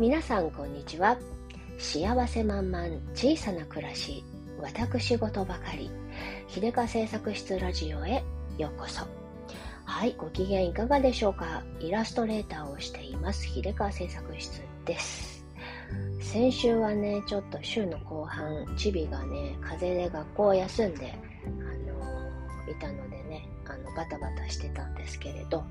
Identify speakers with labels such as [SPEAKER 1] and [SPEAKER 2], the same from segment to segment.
[SPEAKER 1] 皆さんこんにちは。幸せ満々小さな暮らし私事ばかり秀香製作室ラジオへようこそ。はいご機嫌いかがでしょうか？イラストレーターをしています秀香製作室です。先週はねちょっと週の後半チビがね風邪で学校を休んであのいたのでねあのバタバタしてたんですけれど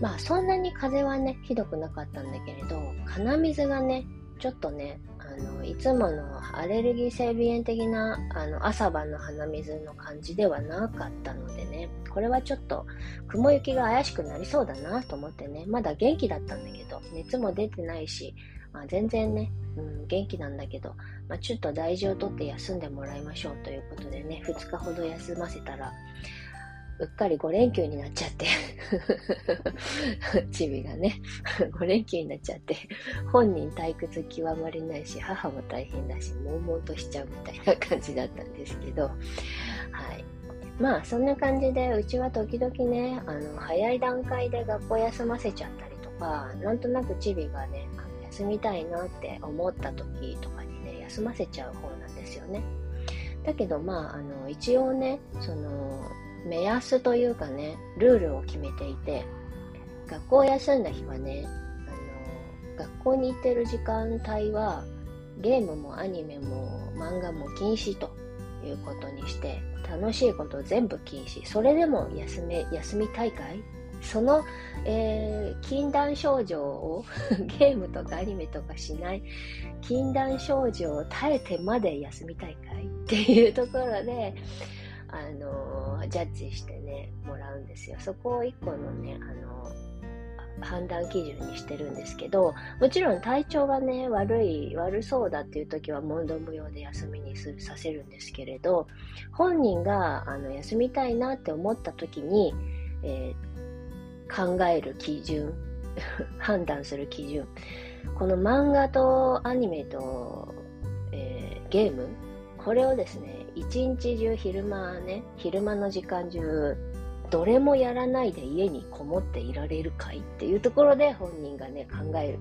[SPEAKER 1] まあそんなに風はねひどくなかったんだけれど鼻水がねちょっとねあのいつものアレルギー性鼻炎的なあの朝晩の鼻水の感じではなかったのでねこれはちょっと雲行きが怪しくなりそうだなと思ってねまだ元気だったんだけど熱も出てないし、まあ、全然ね、うん、元気なんだけど、まあ、ちょっと大事をとって休んでもらいましょうということでね2日ほど休ませたらうっかり5連休になっちゃって。チビがね。5連休になっちゃって。本人退屈極まりないし母も大変だし悶々としちゃうみたいな感じだったんですけど。はい。まあそんな感じでうちは時々ねあの早い段階で学校休ませちゃったりとかなんとなくチビがねあの休みたいなって思った時とかにね休ませちゃう方なんですよね。だけどまああの一応ねその目安というかねルールを決めていて学校を休んだ日はねあの学校に行ってる時間帯はゲームもアニメも漫画も禁止ということにして楽しいこと全部禁止。それでも休め休み大会？その、えー、禁断症状を ゲームとかアニメとかしない禁断症状を耐えてまで休み大会っていうところであのジャッジしてねもらうんですよ。そこを一個のねあの判断基準にしてるんですけどもちろん体調がね悪い悪そうだっていう時は問答無用で休みにすさせるんですけれど本人があの休みたいなって思った時に、えー、考える基準 判断する基準。この漫画とアニメと、えー、ゲームこれをですね一日中昼間ね昼間の時間中どれもやらないで家にこもっていられるかいっていうところで本人がね考える。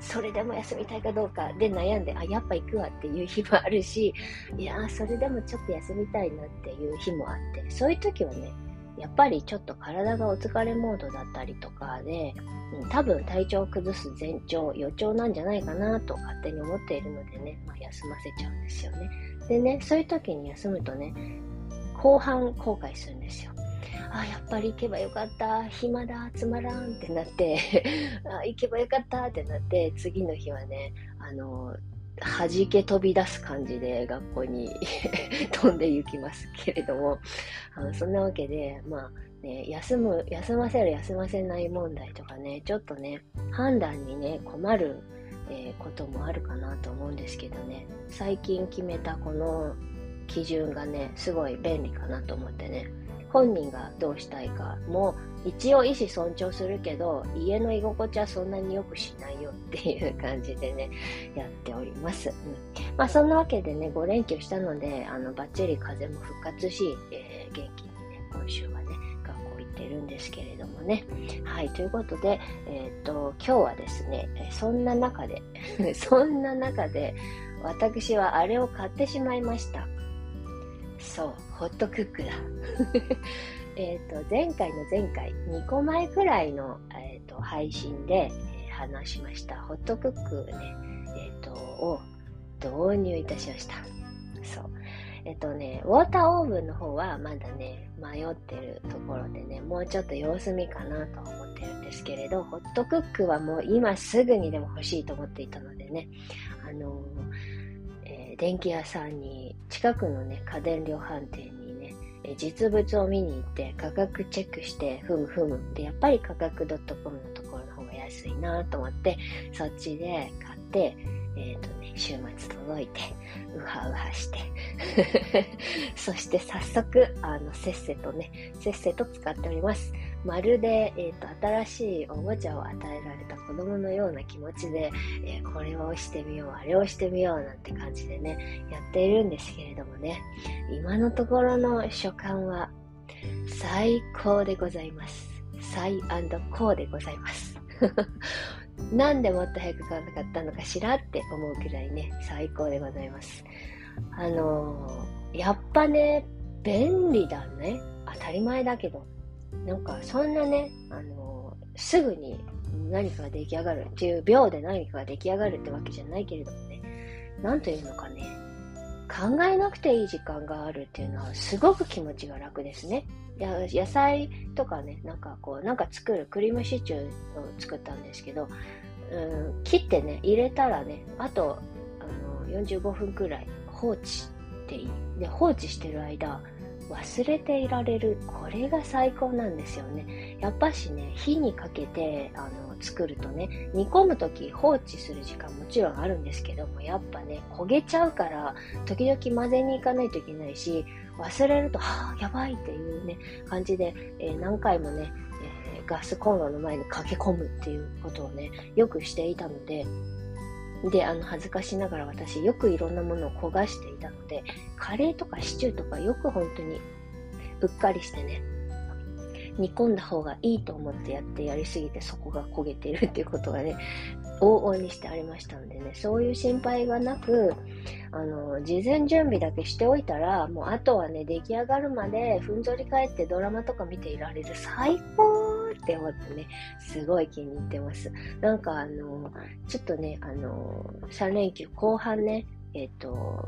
[SPEAKER 1] それでも休みたいかどうかで悩んであやっぱ行くわっていう日もあるしいやそれでもちょっと休みたいなっていう日もあってそういう時はねやっぱりちょっと体がお疲れモードだったりとかで、うん、多分体調を崩す前兆予兆なんじゃないかなと勝手に思っているのでね、まあ、休ませちゃうんですよね。でね、そういう時に休むとね、後半後悔するんですよ。あ、やっぱり行けばよかった、暇だ、つまらんってなって あ、行けばよかったってなって、次の日はね、あの、弾け飛び出す感じで学校に 飛んで行きますけれども、あのそんなわけで、まあ、ね、休む、休ませる、休ませない問題とかね、ちょっとね、判断にね、困るえー、こともあるかなと思うんですけどね。最近決めたこの基準がねすごい便利かなと思ってね。本人がどうしたいかも一応意思尊重するけど家の居心地はそんなによくしないよっていう感じでねやっております、うん、まあそんなわけでね5連休したのであのバッチリ風も復活し、えー、元気にね今週はねてるんですけれどもね。はい、ということで、えっ、ー、と、今日はですね、そんな中で、そんな中で、私はあれを買ってしまいました。そう、ホットクックだ。えっと、前回の前回、2個前くらいの、えーと、配信で、えー、話しました、ホットクックね、えっ、ー、と、を導入いたしました。そう。えっとね、ウォーターオーブンの方はまだね、迷ってるところでね、もうちょっと様子見かなと思ってるんですけれど、ホットクックはもう今すぐにでも欲しいと思っていたのでね、あのえー、電気屋さんに、近くのね、家電量販店にね、え実物を見に行って価格チェックして、ふむふむ。で、やっぱり価格 .com のところの方が安いなと思って、そっちで買って、えっ、ー、とね、週末届いて、うはうはして そして早速、あの、せっせとね、せっせと使っております。まるで、えっ、ー、と、新しいおもちゃを与えられた子供のような気持ちで、えー、これをしてみよう、あれをしてみようなんて感じでね、やっているんですけれどもね、今のところの所感は最高でございます。最高でございます。なんでもっと早く買わなかったのかしらって思うくらいね、最高でございます。あのー、やっぱね、便利だね。当たり前だけど。なんか、そんなね、あのー、すぐに何かが出来上がるっていう秒で何かが出来上がるってわけじゃないけれどもね、なんというのかね、考えなくていい時間があるっていうのはすごく気持ちが楽ですね。野菜とかね、なんかこう、なんか作る、クリームシチューを作ったんですけど、うん、切ってね、入れたらね、あと、あの、45分くらい放置っていい。で、放置してる間、忘れていられる。これが最高なんですよね。やっぱしね、火にかけて、あの、作るとね、煮込むとき放置する時間もちろんあるんですけども、やっぱね、焦げちゃうから、時々混ぜに行かないといけないし、忘れると、はぁ、やばいっていうね、感じで、えー、何回もね、えー、ガスコンロの前に駆け込むっていうことをね、よくしていたので、で、あの、恥ずかしながら私、よくいろんなものを焦がしていたので、カレーとかシチューとかよく本当にうっかりしてね、煮込んだ方がいいと思ってやってやりすぎてそこが焦げているっていうことがね、往々にしてありましたんでね、そういう心配がなく、あの、事前準備だけしておいたら、もうあとはね、出来上がるまでふんぞり返ってドラマとか見ていられる最高って思ってね、すごい気に入ってます。なんかあの、ちょっとね、あの、3連休後半ね、えっ、と、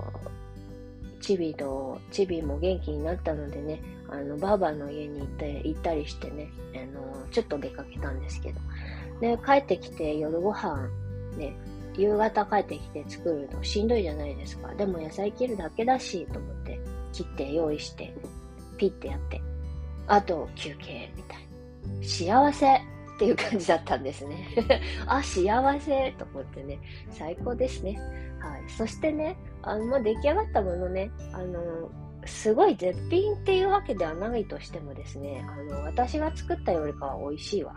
[SPEAKER 1] チビと、チビも元気になったのでね、あの、ばあばの家に行って行ったりしてね、あの、ちょっと出かけたんですけど、で、帰ってきて夜ご飯、ね、夕方帰ってきて作るのしんどいじゃないですか。でも野菜切るだけだし、と思って、切って用意して、ピッてやって、あと休憩、みたいな。幸せっていう感じだったんですね。あ、幸せと思ってね、最高ですね。はい。そしてね、あの、まあ、出来上がったものね、あの、すごい絶品っていうわけではないとしてもですね、あの、私が作ったよりかは美味しいわ。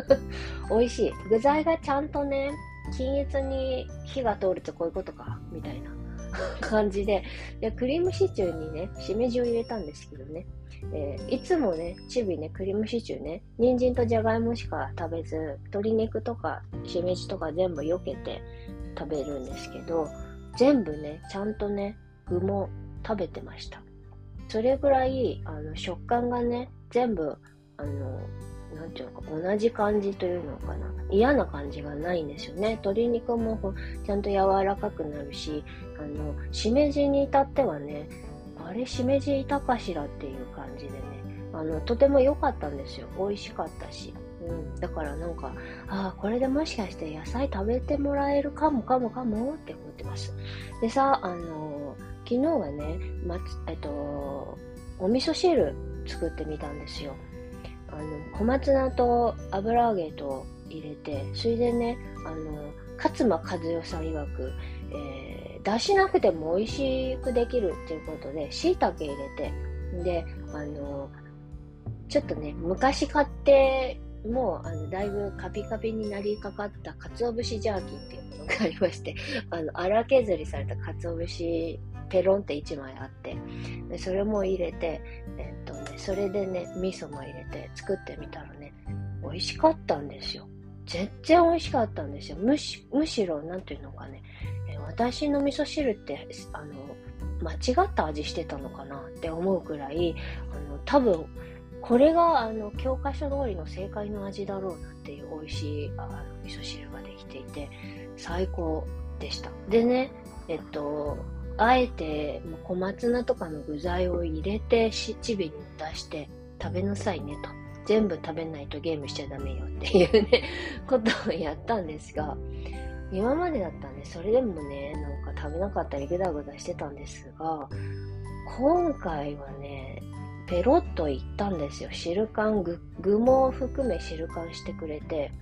[SPEAKER 1] 美味しい。具材がちゃんとね、均一に火が通るってこういうことか、みたいな 感じで、でクリームシチューにね、しめじを入れたんですけどね、えー、いつもね、チビね、クリームシチューね、人参とじゃがいもしか食べず、鶏肉とかしめじとか全部避けて食べるんですけど、全部ね、ちゃんとね、具も食べてました。それぐらい、あの、食感がね、全部、あの、なんていうか、同じ感じというのかな。嫌な感じがないんですよね。鶏肉もちゃんと柔らかくなるし、あの、しめじに至ってはね、あれ、しめじいたかしらっていう感じでね、あの、とても良かったんですよ。美味しかったし。うん、だからなんか、ああ、これでもしかして野菜食べてもらえるかもかもかもって思ってます。でさ、あのー、昨日はね、ま、えっと、お味噌汁作ってみたんですよ。あの、小松菜と油揚げと入れて、それでね、あの、勝間和代さん曰く、えー、出しなくても美味しくできるっていうことで、椎茸入れて、で、あの、ちょっとね、昔買ってもう、あの、だいぶカピカピになりかかった鰹節ジャーキーっていうものがありまして、あの、荒削りされた鰹節ペロンって1枚あって、それも入れて、え、それでね、味噌も入れて作ってみたらね、美味しかったんですよ。全然美味しかったんですよ。むし、むしろ、なんていうのかね、え私の味噌汁って、あの、間違った味してたのかな？って思うくらい、あの、多分、これが、あの、教科書通りの正解の味だろうなっていう美味しい、あの、味噌汁ができていて、最高でした。でね、えっと、あえて小松菜とかの具材を入れてチビに出して食べなさいねと。全部食べないとゲームしちゃダメよっていうね、ことをやったんですが、今までだったんで、それでもね、なんか食べなかったりグダグダしてたんですが、今回はね、ペロッといったんですよ。汁感、具具も含め汁感してくれて、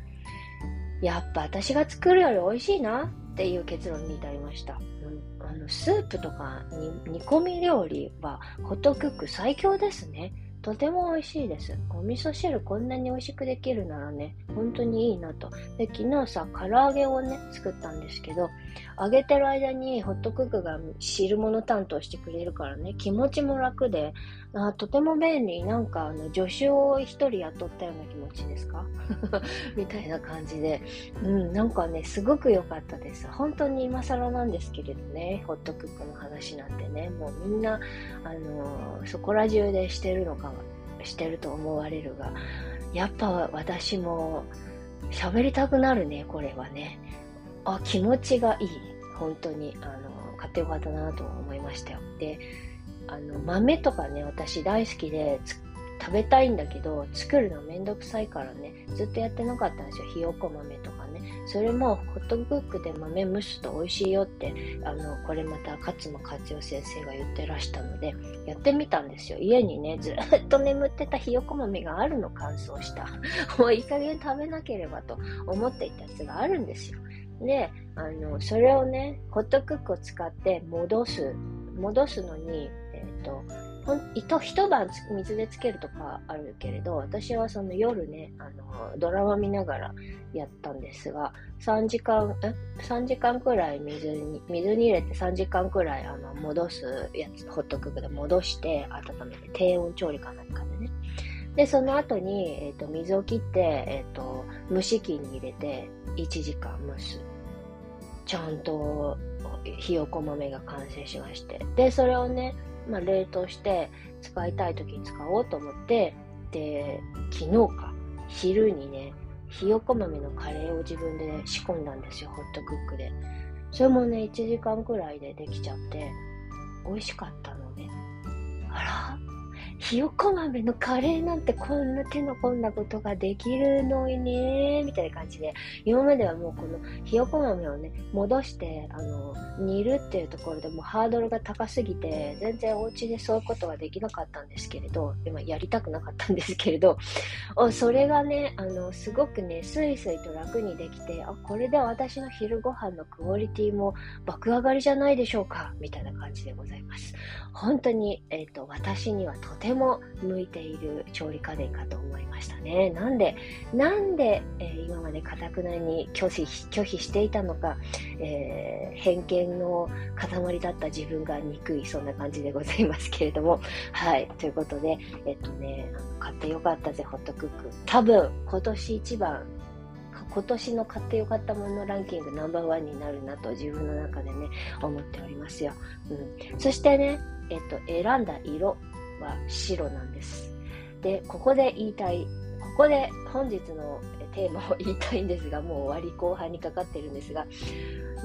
[SPEAKER 1] やっぱ私が作るより美味しいなっていう結論に至りました。うん、あのスープとか煮込み料理はホットクック最強ですね。とても美味しいです。お味噌汁こんなに美味しくできるならね、本当にいいなと。で、昨日さ、唐揚げをね、作ったんですけど、揚げてる間にホットクックが汁物担当してくれるからね、気持ちも楽で、あとても便利。なんか、あの、助手を一人雇ったような気持ちですか？みたいな感じで、うん、なんかね、すごく良かったです。本当に今更なんですけれどね、ホットクックの話なんてね、もうみんな、あのそこら中でしてるのかも、してると思われるが、やっぱ私も喋りたくなるね、これはね。あ、気持ちがいい。本当に、あの、買ってよかったなと思いましたよ。で、あの、豆とかね、私大好きで、食べたいんだけど、作るのめんどくさいからね、ずっとやってなかったんですよ。ひよこ豆とか。それも、ホットクックで豆蒸すと美味しいよって、あの、これまた勝間勝代先生が言ってらしたので、やってみたんですよ。家にね、ずっと眠ってたひよこ豆があるの乾燥した。もういい加減食べなければと思っていたやつがあるんですよ。で、あの、それをね、ホットクックを使って戻す。戻すのに、えっ、ー、と、糸一晩水でつけるとかあるけれど、私はその夜ね、あの、ドラマ見ながらやったんですが、3時間、え ?3 時間くらい水に、水に入れて3時間くらい、あの、戻すやつ、ホットクックで戻して温めて、低温調理かなんかでね。で、その後に、え、ー、と、水を切って、えっ、ー、と、蒸し器に入れて、1時間蒸す。ちゃんと、ひよこ豆が完成しまして。で、それをね、まあ、冷凍して使いたい時に使おうと思って、で、昨日か、昼にね、ひよこ豆のカレーを自分で仕込んだんですよ、ホットクックで。それもね、1時間くらいでできちゃって、美味しかったのね。あらひよこ豆のカレーなんてこんな手の込んだことができるのにね、みたいな感じで、今まではもうこのひよこ豆をね、戻して、あの、煮るっていうところでもハードルが高すぎて、全然お家でそういうことはできなかったんですけれど、今やりたくなかったんですけれど、それがね、あの、すごくね、スイスイと楽にできて、あ、これで私の昼ご飯のクオリティも爆上がりじゃないでしょうか、みたいな感じでございます。本当に、えっ、ー、と、私にはとても向いている調理家電かと思いましたね。なんで、なんで、えー、今までかたくなに拒否、拒否していたのか、えー、偏見の塊だった自分が憎い、そんな感じでございますけれども。はい。ということで、えっとね、買ってよかったぜ、ホットクック。多分、今年一番今年の買ってよかったものランキングナンバーワンになるなと自分の中でね、思っておりますよ。うん。そしてね、えっと、選んだ色は白なんです。で、ここで言いたい、ここで本日のテーマを言いたいんですが、もう終わり後半にかかってるんですが、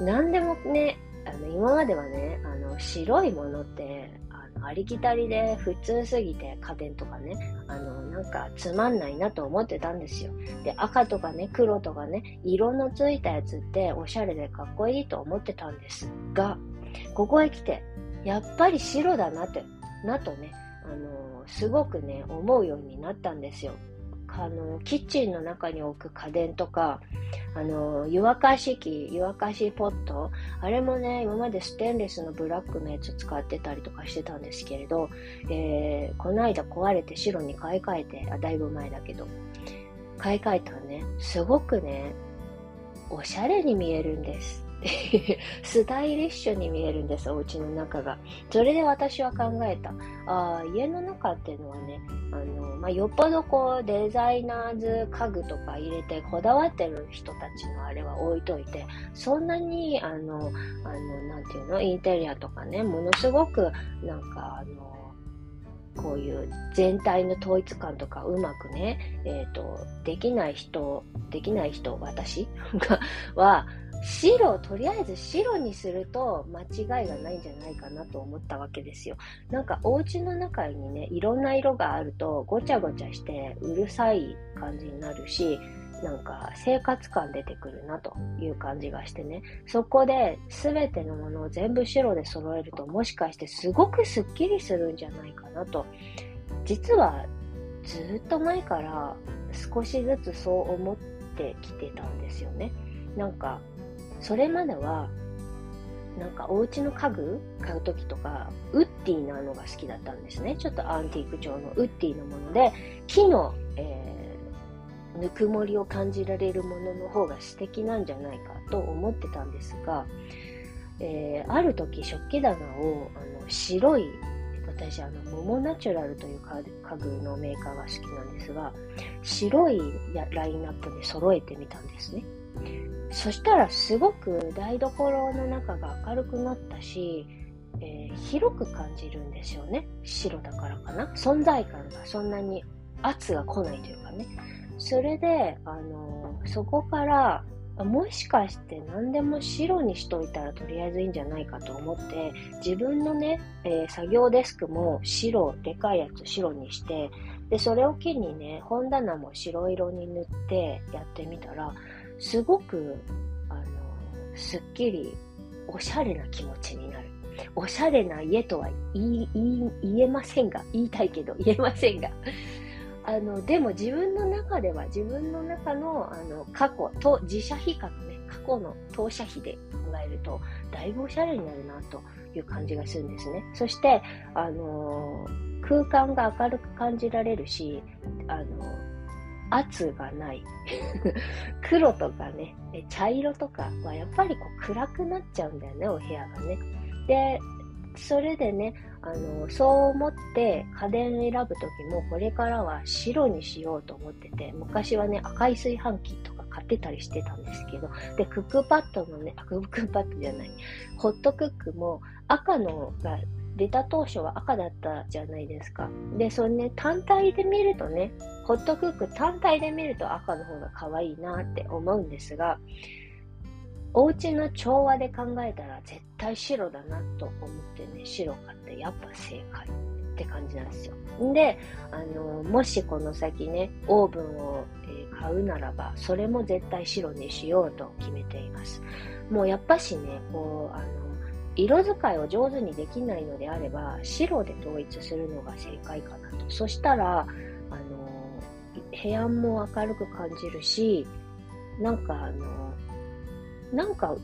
[SPEAKER 1] 何でもね、あの、今まではね、あの、白いものって、あの、ありきたりで普通すぎて家電とかね、あの、なんかつまんないなと思ってたんですよ。で、赤とかね、黒とかね、色のついたやつっておしゃれでかっこいいと思ってたんですが、ここへ来て、やっぱり白だなって、なとね、あの、すごくね、思うようになったんですよ。あの、キッチンの中に置く家電とか、あの、湯沸かし器、湯沸かしポット、あれもね、今までステンレスのブラックのやつ使ってたりとかしてたんですけれど、えー、この間壊れて白に買い替えて、あ、だいぶ前だけど、買い替えたらね、すごくね、おしゃれに見えるんです。スタイリッシュに見えるんです、お家の中が。それで私は考えた。ああ、家の中っていうのはね、あの、まあ、よっぽどこう、デザイナーズ家具とか入れてこだわってる人たちのあれは置いといて、そんなに、あの、あの、なんていうの、インテリアとかね、ものすごく、なんか、あの、こういう全体の統一感とかうまくね、えっ、ー、と、できない人、できない人、私は、白をとりあえず白にすると間違いがないんじゃないかなと思ったわけですよ。なんかお家の中にね、いろんな色があるとごちゃごちゃしてうるさい感じになるし、なんか生活感出てくるなという感じがしてね。そこで全てのものを全部白で揃えるともしかしてすごくスッキリするんじゃないかなと。実はずっと前から少しずつそう思ってきてたんですよね。なんかそれまではなんかお家の家具買う時とか、ウッディなのが好きだったんですね。ちょっとアンティーク調のウッディのもので、木の、えー、ぬくもりを感じられるものの方が素敵なんじゃないかと思ってたんですが、えー、ある時食器棚をあの白い私あのモモナチュラルという家具のメーカーが好きなんですが白いラインナップで揃えてみたんですねそしたらすごく台所の中が明るくなったし、えー、広く感じるんですよね。白だからかな。存在感がそんなに圧が来ないというかね。それで、あのそこからもしかして何でも白にしといたらとりあえずいいんじゃないかと思って自分のね、えー、作業デスクも白でかいやつ白にしてでそれを機にね本棚も白色に塗ってやってみたらすごくあのすっきりおしゃれな気持ちになる。おしゃれな家とは言い言えませんが言いたいけど 言えませんが。あの、でも自分の中では、自分の中の、あの、過去と、自社比較ね、過去の当社比で考えると、だいぶおしゃれになるな、という感じがするんですね。そして、あの空間が明るく感じられるし、あの圧がない。黒とかね、茶色とかはやっぱりこう暗くなっちゃうんだよね、お部屋がね。で、それでね、あの、そう思って家電選ぶ時もこれからは白にしようと思ってて、昔はね、赤い炊飯器とか買ってたりしてたんですけど、で、クックパッドのね、あ、クックパッドじゃない、ホットクックも赤のが出た当初は赤だったじゃないですか。で、それね、単体で見るとね、ホットクック単体で見ると赤の方が可愛いなって思うんですが、お家の調和で考えたら絶対白だなと思ってね、白買ってやっぱ正解って感じなんですよ。で、あの、もしこの先ね、オーブンを、え買うならば、それも絶対白にしようと決めています。もうやっぱしね、こう、あの、色使いを上手にできないのであれば、白で統一するのが正解かなと。そしたら、あの、部屋も明るく感じるし、なんかあの、なんか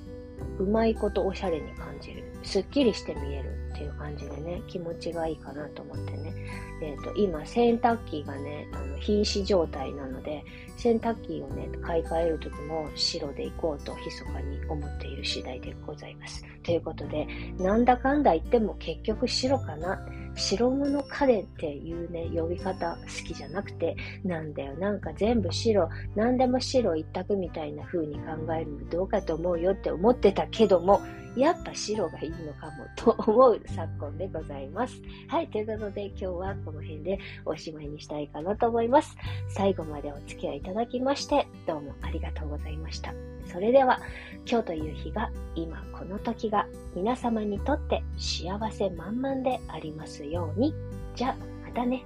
[SPEAKER 1] うまいことおしゃれに感じる。すっきりして見えるっていう感じでね、気持ちがいいかなと思ってね。えっ、ー、と、今、洗濯機がね、あの、瀕死状態なので、洗濯機をね、買い替える時も白で行こうと密かに思っている次第でございます。ということで、なんだかんだ言っても結局白かな。白物家電っていうね、呼び方好きじゃなくて、なんだよ、なんか全部白、何でも白一択みたいな風に考えるのどうかと思うよって思ってたけども、やっぱ白がいいのかもと思う昨今でございます。はい、ということで今日はこの辺でおしまいにしたいかなと思います。最後までお付き合いいただきまして、どうもありがとうございました。それでは、今日という日が、今この時が皆様にとって幸せ満々でありますように。じゃあ、またね。